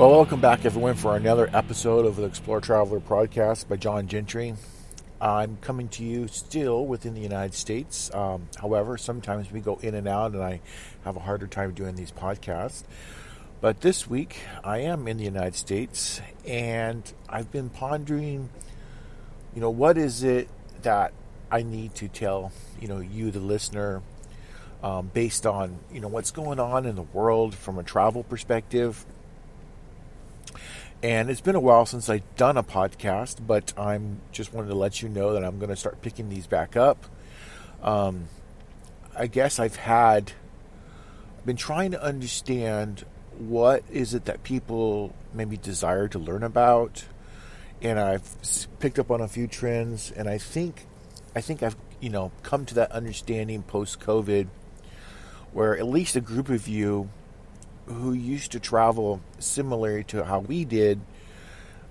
Well, welcome back, everyone, for another episode of the Explore Traveler podcast by John Gentry. I'm coming to you still within the United States. Um, however, sometimes we go in and out, and I have a harder time doing these podcasts. But this week, I am in the United States, and I've been pondering, you know, what is it that I need to tell, you know, you, the listener, um, based on, you know, what's going on in the world from a travel perspective and it's been a while since I've done a podcast, but I'm just wanted to let you know that I'm going to start picking these back up. Um, I guess I've had been trying to understand what is it that people maybe desire to learn about, and I've picked up on a few trends, and I think I think I've you know come to that understanding post COVID, where at least a group of you who used to travel similar to how we did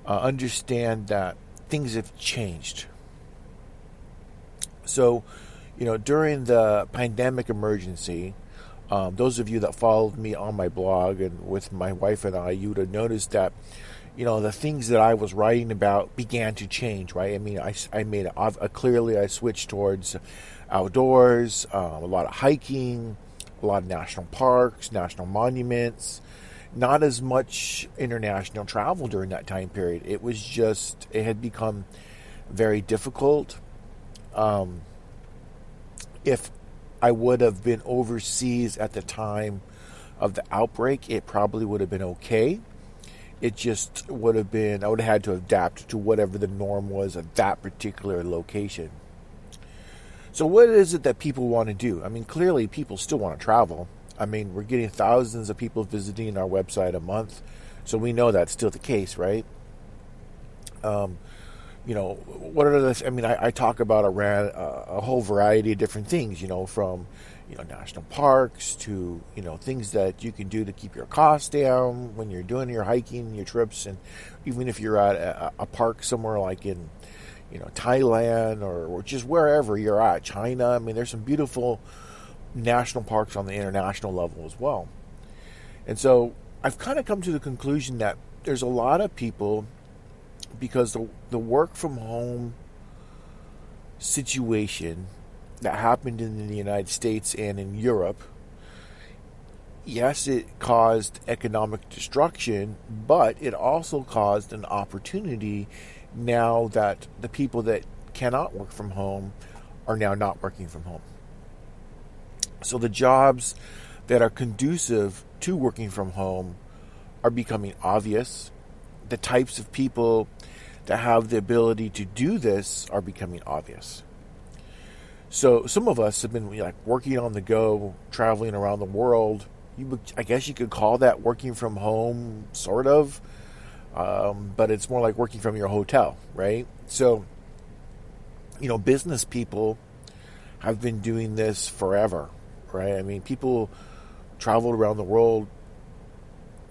uh, understand that things have changed. So, you know, during the pandemic emergency, um, those of you that followed me on my blog and with my wife and I, you would have noticed that, you know, the things that I was writing about began to change, right? I mean, I, I made a, a clearly I switched towards outdoors, uh, a lot of hiking, a lot of national parks, national monuments, not as much international travel during that time period. It was just, it had become very difficult. Um, if I would have been overseas at the time of the outbreak, it probably would have been okay. It just would have been, I would have had to adapt to whatever the norm was at that particular location. So, what is it that people want to do? I mean, clearly, people still want to travel. I mean, we're getting thousands of people visiting our website a month, so we know that's still the case, right? Um, you know, what are the? I mean, I, I talk about a, ran, uh, a whole variety of different things. You know, from you know national parks to you know things that you can do to keep your costs down when you're doing your hiking, your trips, and even if you're at a, a park somewhere like in you know, Thailand or, or just wherever you're at, China. I mean, there's some beautiful national parks on the international level as well. And so I've kind of come to the conclusion that there's a lot of people because the, the work from home situation that happened in the United States and in Europe, yes, it caused economic destruction, but it also caused an opportunity now that the people that cannot work from home are now not working from home. So the jobs that are conducive to working from home are becoming obvious. The types of people that have the ability to do this are becoming obvious. So some of us have been like working on the go, traveling around the world. You, I guess you could call that working from home, sort of um, but it's more like working from your hotel, right? So, you know, business people have been doing this forever, right? I mean, people traveled around the world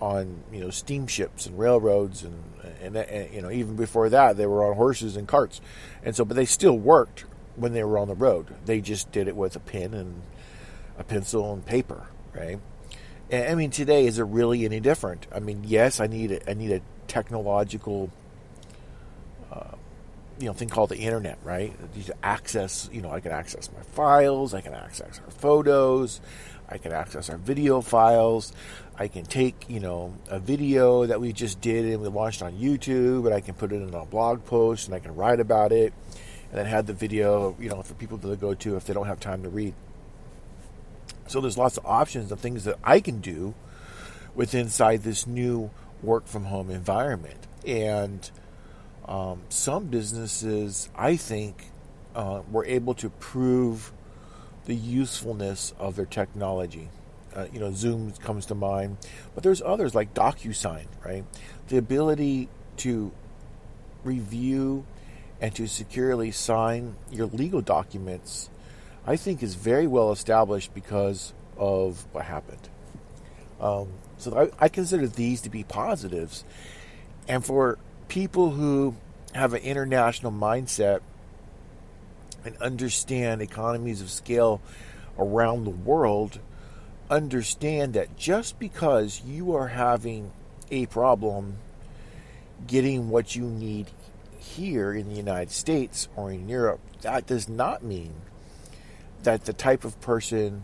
on you know steamships and railroads and, and, and you know even before that they were on horses and carts and so but they still worked when they were on the road they just did it with a pen and a pencil and paper right I mean today is it really any different I mean yes I need a, I need a technological uh, you know thing called the internet, right? You access, you know, I can access my files, I can access our photos, I can access our video files, I can take, you know, a video that we just did and we launched on YouTube, and I can put it in a blog post and I can write about it, and then have the video, you know, for people to go to if they don't have time to read. So there's lots of options of things that I can do with inside this new work from home environment. And um, some businesses, I think, uh, were able to prove the usefulness of their technology. Uh, you know, Zoom comes to mind, but there's others like DocuSign, right? The ability to review and to securely sign your legal documents, I think, is very well established because of what happened. Um, so I, I consider these to be positives. And for people who have an international mindset and understand economies of scale around the world, understand that just because you are having a problem getting what you need here in the United States or in Europe, that does not mean that the type of person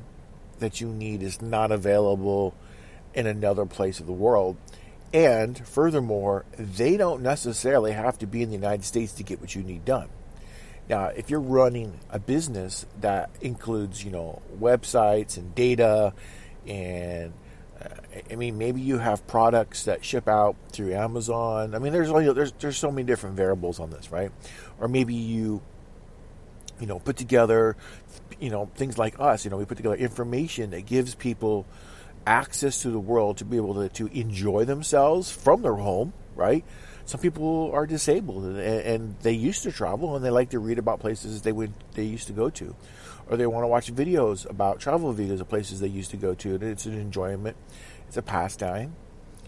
that you need is not available in another place of the world. And furthermore, they don't necessarily have to be in the United States to get what you need done. Now, if you're running a business that includes, you know, websites and data, and uh, I mean, maybe you have products that ship out through Amazon. I mean, there's only there's there's so many different variables on this, right? Or maybe you, you know, put together, you know, things like us. You know, we put together information that gives people access to the world to be able to, to enjoy themselves from their home, right? some people are disabled and, and, they used to travel and they like to read about places they would they used to go to, or they want to watch videos about travel videos of places they used to go to. And it's an enjoyment, it's a pastime,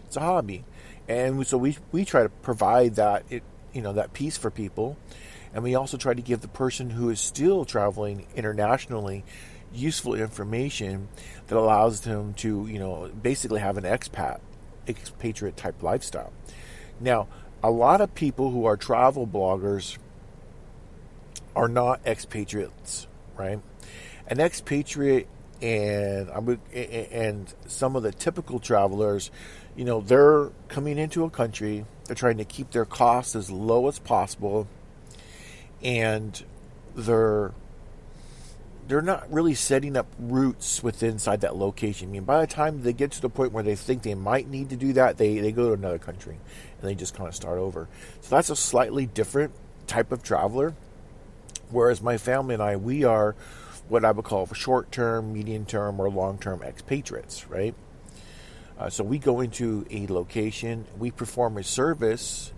it's a hobby, and so we we try to provide that it you know that piece for people, and we also try to give the person who is still traveling internationally useful information that allows them to you know basically have an expat expatriate type lifestyle. Now, a lot of people who are travel bloggers are not expatriates, right? An expatriate and and some of the typical travelers, you know, they're coming into a country, they're trying to keep their costs as low as possible, and they're they're not really setting up roots within inside that location. I mean, by the time they get to the point where they think they might need to do that, they, they go to another country and they just kind of start over. So that's a slightly different type of traveler. Whereas my family and I, we are what I would call short term, medium term, or long term expatriates, right? Uh, so we go into a location, we perform a service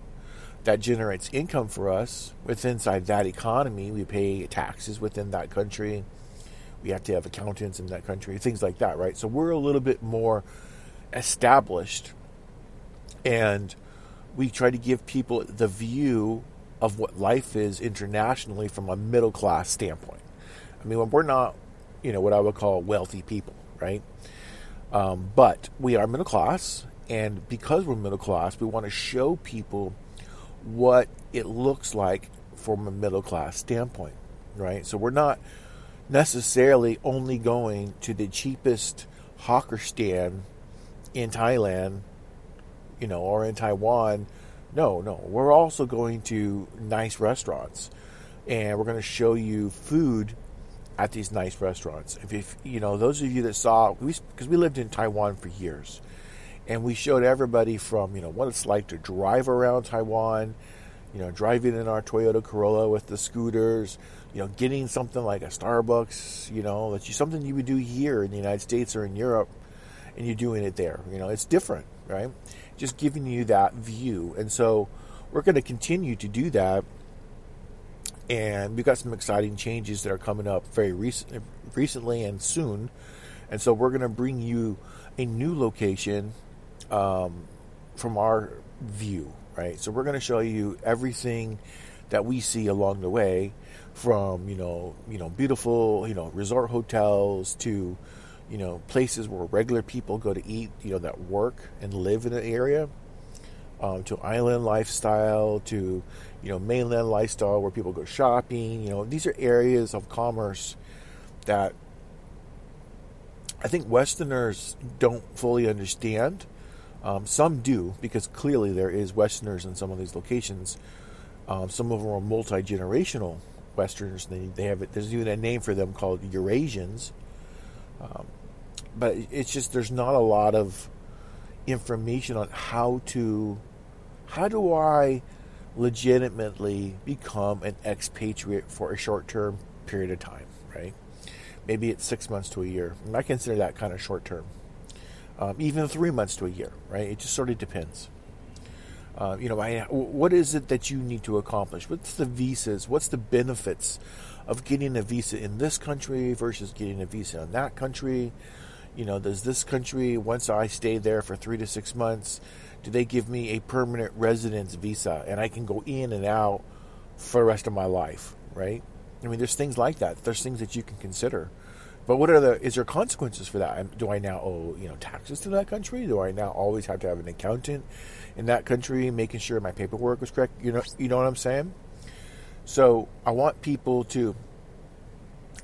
that generates income for us within inside that economy. We pay taxes within that country. We have to have accountants in that country, things like that, right? So we're a little bit more established and we try to give people the view of what life is internationally from a middle class standpoint. I mean, we're not, you know, what I would call wealthy people, right? Um, but we are middle class, and because we're middle class, we want to show people what it looks like from a middle class standpoint, right? So we're not necessarily only going to the cheapest hawker stand in Thailand you know, or in Taiwan. No, no. We're also going to nice restaurants, and we're going to show you food at these nice restaurants. If, if you know, those of you that saw, because we, we lived in Taiwan for years, and we showed everybody from you know what it's like to drive around Taiwan, you know, driving in our Toyota Corolla with the scooters, you know, getting something like a Starbucks, you know, that's something you would do here in the United States or in Europe, and you're doing it there. You know, it's different, right? just giving you that view. And so we're going to continue to do that. And we've got some exciting changes that are coming up very recent, recently and soon. And so we're going to bring you a new location um, from our view, right? So we're going to show you everything that we see along the way from, you know, you know, beautiful, you know, resort hotels to you know, places where regular people go to eat, you know, that work and live in an area, um, to island lifestyle, to, you know, mainland lifestyle where people go shopping. You know, these are areas of commerce that I think Westerners don't fully understand. Um, some do, because clearly there is Westerners in some of these locations. Um, some of them are multi generational Westerners. They, they have it. There's even a name for them called Eurasians. Um, but it's just there's not a lot of information on how to how do I legitimately become an expatriate for a short term period of time, right? Maybe it's six months to a year. And I consider that kind of short term. Um, even three months to a year, right? It just sort of depends. Uh, you know, I, what is it that you need to accomplish? What's the visas? What's the benefits of getting a visa in this country versus getting a visa in that country? you know, does this country, once I stay there for three to six months, do they give me a permanent residence visa and I can go in and out for the rest of my life, right? I mean, there's things like that. There's things that you can consider But what are the is there consequences for that? Do I now owe you know taxes to that country? Do I now always have to have an accountant in that country making sure my paperwork was correct? You know, you know what I'm saying? So I want people to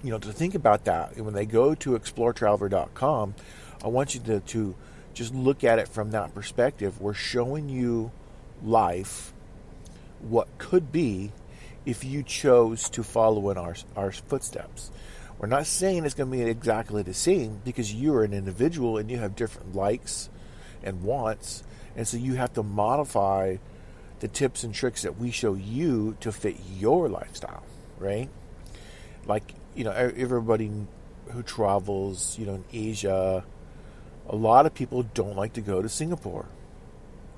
you know to think about that when they go to exploretraveler.com. I want you to, to just look at it from that perspective. We're showing you life, what could be if you chose to follow in our, our footsteps. We're not saying it's going to be exactly the same because you're an individual and you have different likes and wants. And so you have to modify the tips and tricks that we show you to fit your lifestyle, right? Like, you know, everybody who travels, you know, in Asia, a lot of people don't like to go to Singapore.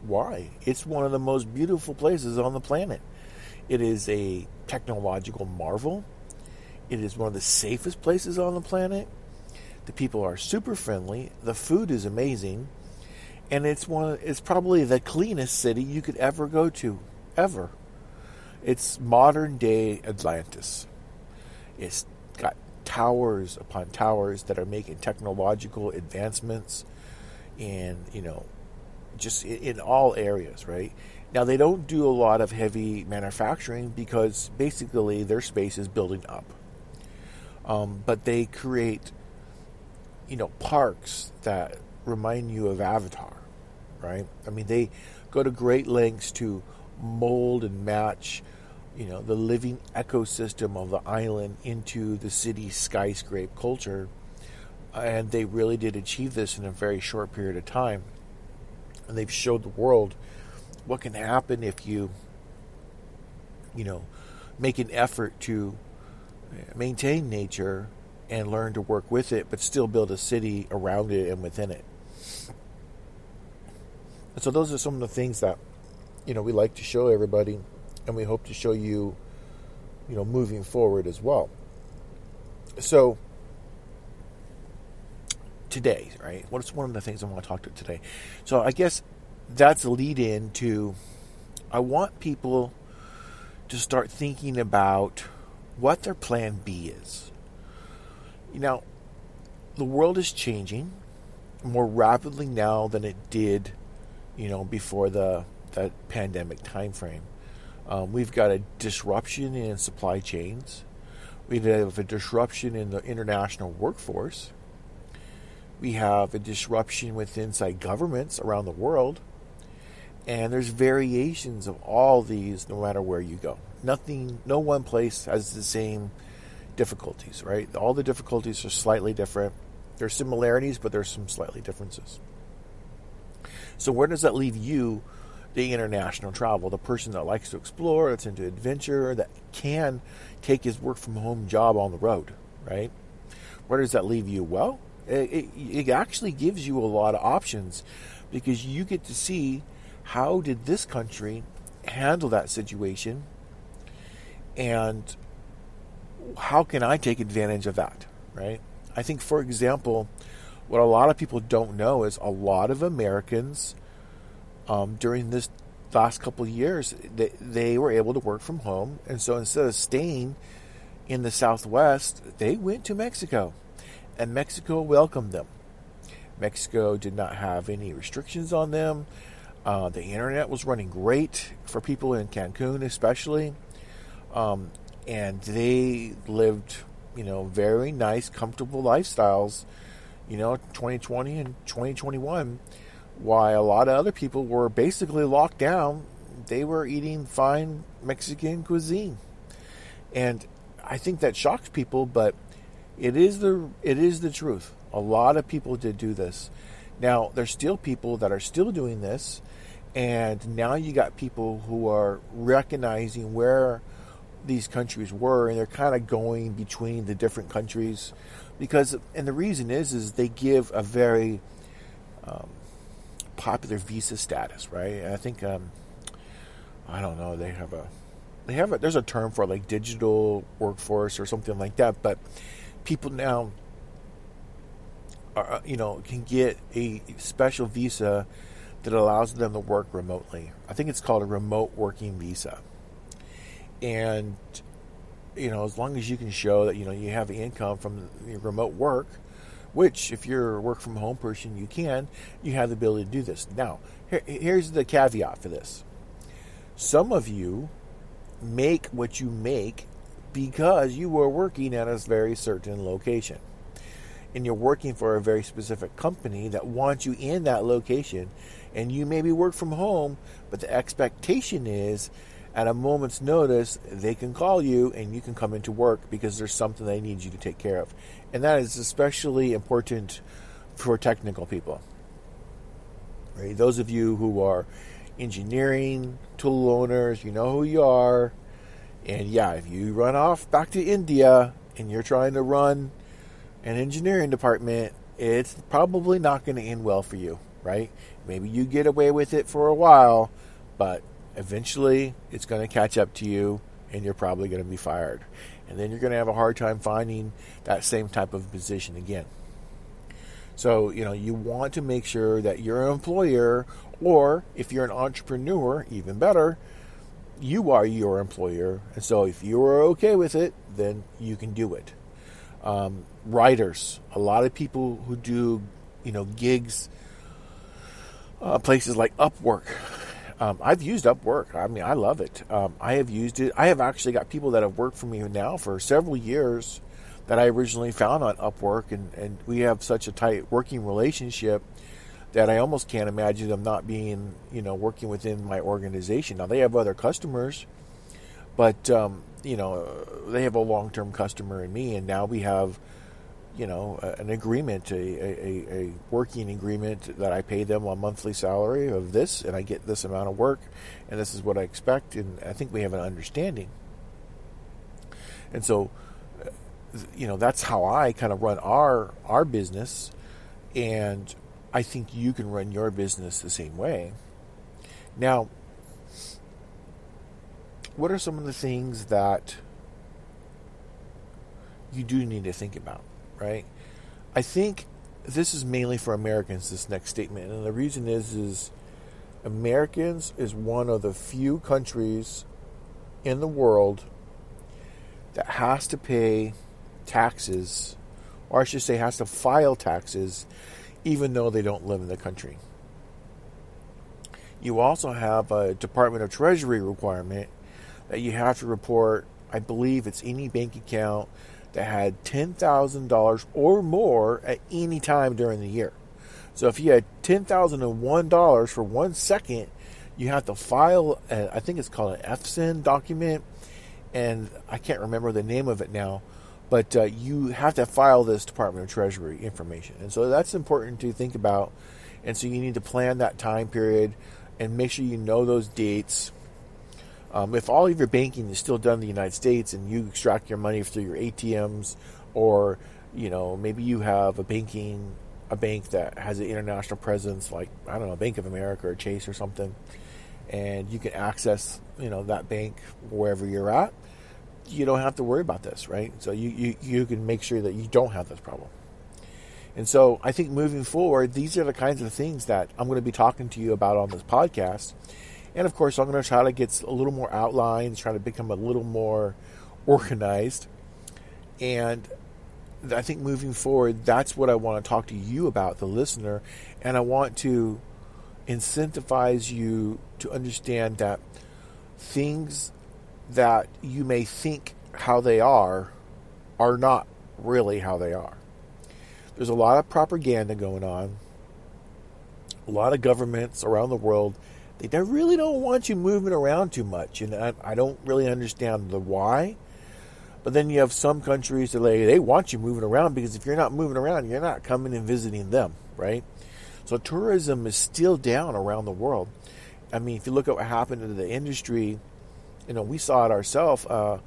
Why? It's one of the most beautiful places on the planet. It is a technological marvel. It is one of the safest places on the planet. The people are super friendly. The food is amazing, and it's one. It's probably the cleanest city you could ever go to, ever. It's modern day Atlantis. It's got towers upon towers that are making technological advancements, and you know, just in all areas, right? Now they don't do a lot of heavy manufacturing because basically their space is building up. Um, but they create, you know, parks that remind you of Avatar, right? I mean, they go to great lengths to mold and match, you know, the living ecosystem of the island into the city's skyscraper culture, and they really did achieve this in a very short period of time. And they've showed the world what can happen if you, you know, make an effort to maintain nature and learn to work with it, but still build a city around it and within it. And so those are some of the things that you know we like to show everybody, and we hope to show you, you know, moving forward as well. So today, right? What's one of the things I want to talk to today? So I guess that's a lead in to I want people to start thinking about what their plan B is. You know, the world is changing more rapidly now than it did, you know, before the that pandemic time frame. Um, we've got a disruption in supply chains. We have a disruption in the international workforce. We have a disruption with inside governments around the world. And there's variations of all these no matter where you go nothing, no one place has the same difficulties, right? All the difficulties are slightly different. There's similarities, but there's some slightly differences. So where does that leave you, the international travel, the person that likes to explore, that's into adventure, that can take his work from home job on the road, right? Where does that leave you? Well, it, it actually gives you a lot of options because you get to see how did this country handle that situation and how can I take advantage of that, right? I think, for example, what a lot of people don't know is a lot of Americans um, during this last couple of years they, they were able to work from home, and so instead of staying in the Southwest, they went to Mexico, and Mexico welcomed them. Mexico did not have any restrictions on them. Uh, the internet was running great for people in Cancun, especially. Um, and they lived, you know, very nice, comfortable lifestyles, you know, 2020 and 2021. While a lot of other people were basically locked down, they were eating fine Mexican cuisine. And I think that shocks people, but it is the it is the truth. A lot of people did do this. Now there's still people that are still doing this, and now you got people who are recognizing where these countries were, and they're kind of going between the different countries because, and the reason is, is they give a very um, popular visa status, right? And I think, um, I don't know, they have a, they have a, there's a term for like digital workforce or something like that, but people now, are, uh, you know, can get a special visa that allows them to work remotely. I think it's called a remote working visa and you know, as long as you can show that you know you have income from remote work, which if you're a work from home person, you can, you have the ability to do this. Now, here, here's the caveat for this: some of you make what you make because you were working at a very certain location. And you're working for a very specific company that wants you in that location. And you maybe work from home, but the expectation is at a moment's notice, they can call you and you can come into work because there's something they need you to take care of. And that is especially important for technical people. Right? Those of you who are engineering, tool owners, you know who you are. And yeah, if you run off back to India and you're trying to run an engineering department, it's probably not going to end well for you, right? Maybe you get away with it for a while, but eventually it's going to catch up to you and you're probably going to be fired. And then you're going to have a hard time finding that same type of position again. So, you know, you want to make sure that your employer, or if you're an entrepreneur, even better, you are your employer. And so if you are okay with it, then you can do it. Um, writers, a lot of people who do, you know, gigs, uh, places like Upwork. Um, I've used Upwork. I mean, I love it. Um, I have used it. I have actually got people that have worked for me now for several years that I originally found on Upwork, and, and we have such a tight working relationship that I almost can't imagine them not being, you know, working within my organization. Now they have other customers, but um, you know, they have a long-term customer in me, and now we have, you know, an agreement, a, a, a working agreement that I pay them a monthly salary of this, and I get this amount of work, and this is what I expect, and I think we have an understanding. And so uh, you know that's how I kind of run our our business, and I think you can run your business the same way. Now, what are some of the things that you do need to think about, right? I think this is mainly for Americans this next statement, and the reason is is Americans is one of the few countries in the world that has to pay taxes, or I should say, has to file taxes, even though they don't live in the country. You also have a Department of Treasury requirement that you have to report, I believe it's any bank account that had $10,000 or more at any time during the year. So if you had $10,001 for one second, you have to file, a, I think it's called an FSIN document, and I can't remember the name of it now, but uh, you have to file this Department of Treasury information. And so that's important to think about. And so you need to plan that time period and make sure you know those dates. Um, if all of your banking is still done in the United States and you extract your money through your ATMs, or you know maybe you have a banking a bank that has an international presence, like I don't know, Bank of America or Chase or something, and you can access you know that bank wherever you're at you don't have to worry about this, right? So you, you, you can make sure that you don't have this problem. And so I think moving forward, these are the kinds of things that I'm going to be talking to you about on this podcast. And of course, I'm going to try to get a little more outlines, try to become a little more organized. And I think moving forward, that's what I want to talk to you about, the listener. And I want to incentivize you to understand that things that you may think how they are are not really how they are. There's a lot of propaganda going on. A lot of governments around the world, they really don't want you moving around too much. And I, I don't really understand the why. But then you have some countries that they, they want you moving around because if you're not moving around, you're not coming and visiting them, right? So tourism is still down around the world. I mean, if you look at what happened to the industry you know, we saw it ourselves. Uh,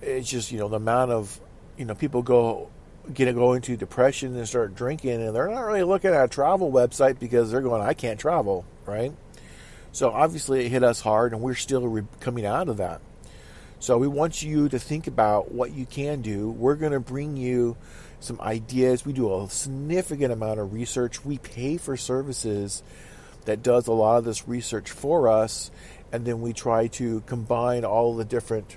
it's just you know the amount of you know people go get go into depression and start drinking, and they're not really looking at a travel website because they're going, I can't travel, right? So obviously it hit us hard, and we're still re- coming out of that. So we want you to think about what you can do. We're going to bring you some ideas. We do a significant amount of research. We pay for services that does a lot of this research for us and then we try to combine all the different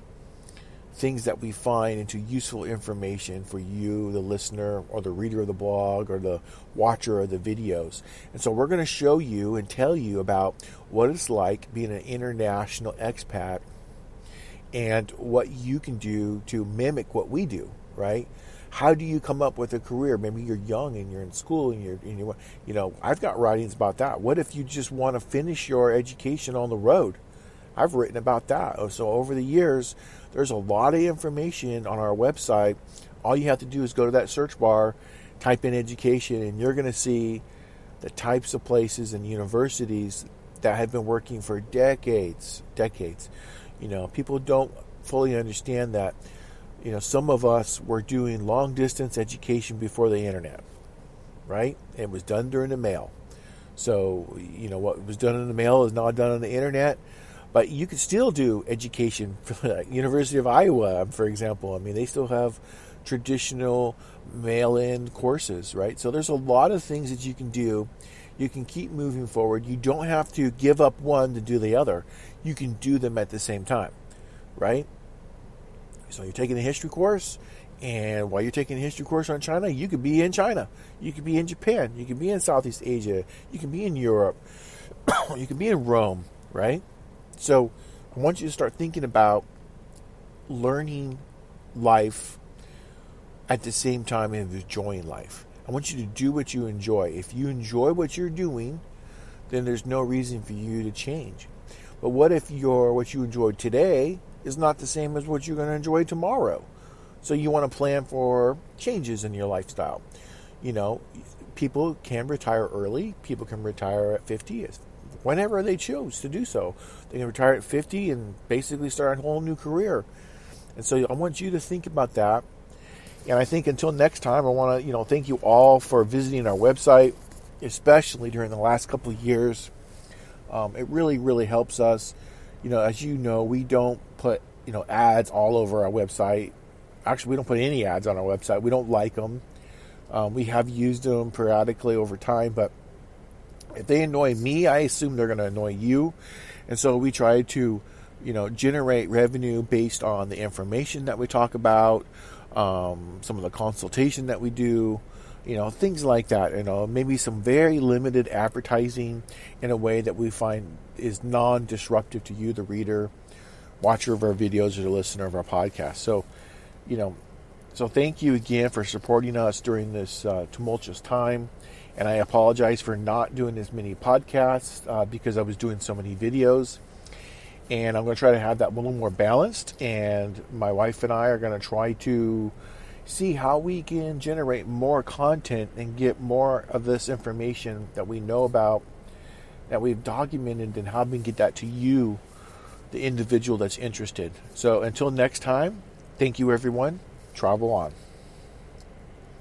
things that we find into useful information for you, the listener, or the reader of the blog, or the watcher of the videos. And so we're going to show you and tell you about what it's like being an international expat and what you can do to mimic what we do, right? How do you come up with a career? Maybe you're young and you're in school and you're, and you're you know, I've got writings about that. What if you just want to finish your education on the road? I've written about that. Oh, so over the years, there's a lot of information on our website. All you have to do is go to that search bar, type in education, and you're going to see the types of places and universities that have been working for decades, decades. You know, people don't fully understand that. You know, some of us were doing long distance education before the internet, right? It was done during the mail. So, you know, what was done in the mail is not done on the internet. But you could still do education for University of Iowa, for example. I mean, they still have traditional mail-in courses, right? So there's a lot of things that you can do. You can keep moving forward. You don't have to give up one to do the other. You can do them at the same time, right? So you're taking a history course, and while you're taking a history course on China, you could be in China. You could be in Japan. You could be in Southeast Asia. You can be in Europe. you can be in Rome, right? So I want you to start thinking about learning life at the same time as enjoying life. I want you to do what you enjoy. If you enjoy what you're doing, then there's no reason for you to change. But what if your what you enjoy today is not the same as what you're going to enjoy tomorrow? So you want to plan for changes in your lifestyle. You know, people can retire early. People can retire at 50, whenever they choose to do so. They can retire at 50 and basically start a whole new career. And so I want you to think about that. And I think until next time, I want to, you know, thank you all for visiting our website, especially during the last couple of years. Um, it really, really helps us. You know, as you know, we don't put, you know, ads all over our website. Actually, we don't put any ads on our website. We don't like them. Um, we have used them periodically over time, but if they annoy me, I assume they're going to annoy you. And so we try to, you know, generate revenue based on the information that we talk about, um, some of the consultation that we do, you know, things like that. You know, maybe some very limited advertising in a way that we find is non-disruptive to you, the reader, watcher of our videos, or the listener of our podcast. So, you know, so thank you again for supporting us during this uh, tumultuous time. And I apologize for not doing as many podcasts uh, because I was doing so many videos. And I'm going to try to have that a little more balanced. And my wife and I are going to try to see how we can generate more content and get more of this information that we know about, that we've documented, and how we can get that to you, the individual that's interested. So until next time, thank you, everyone. Travel on.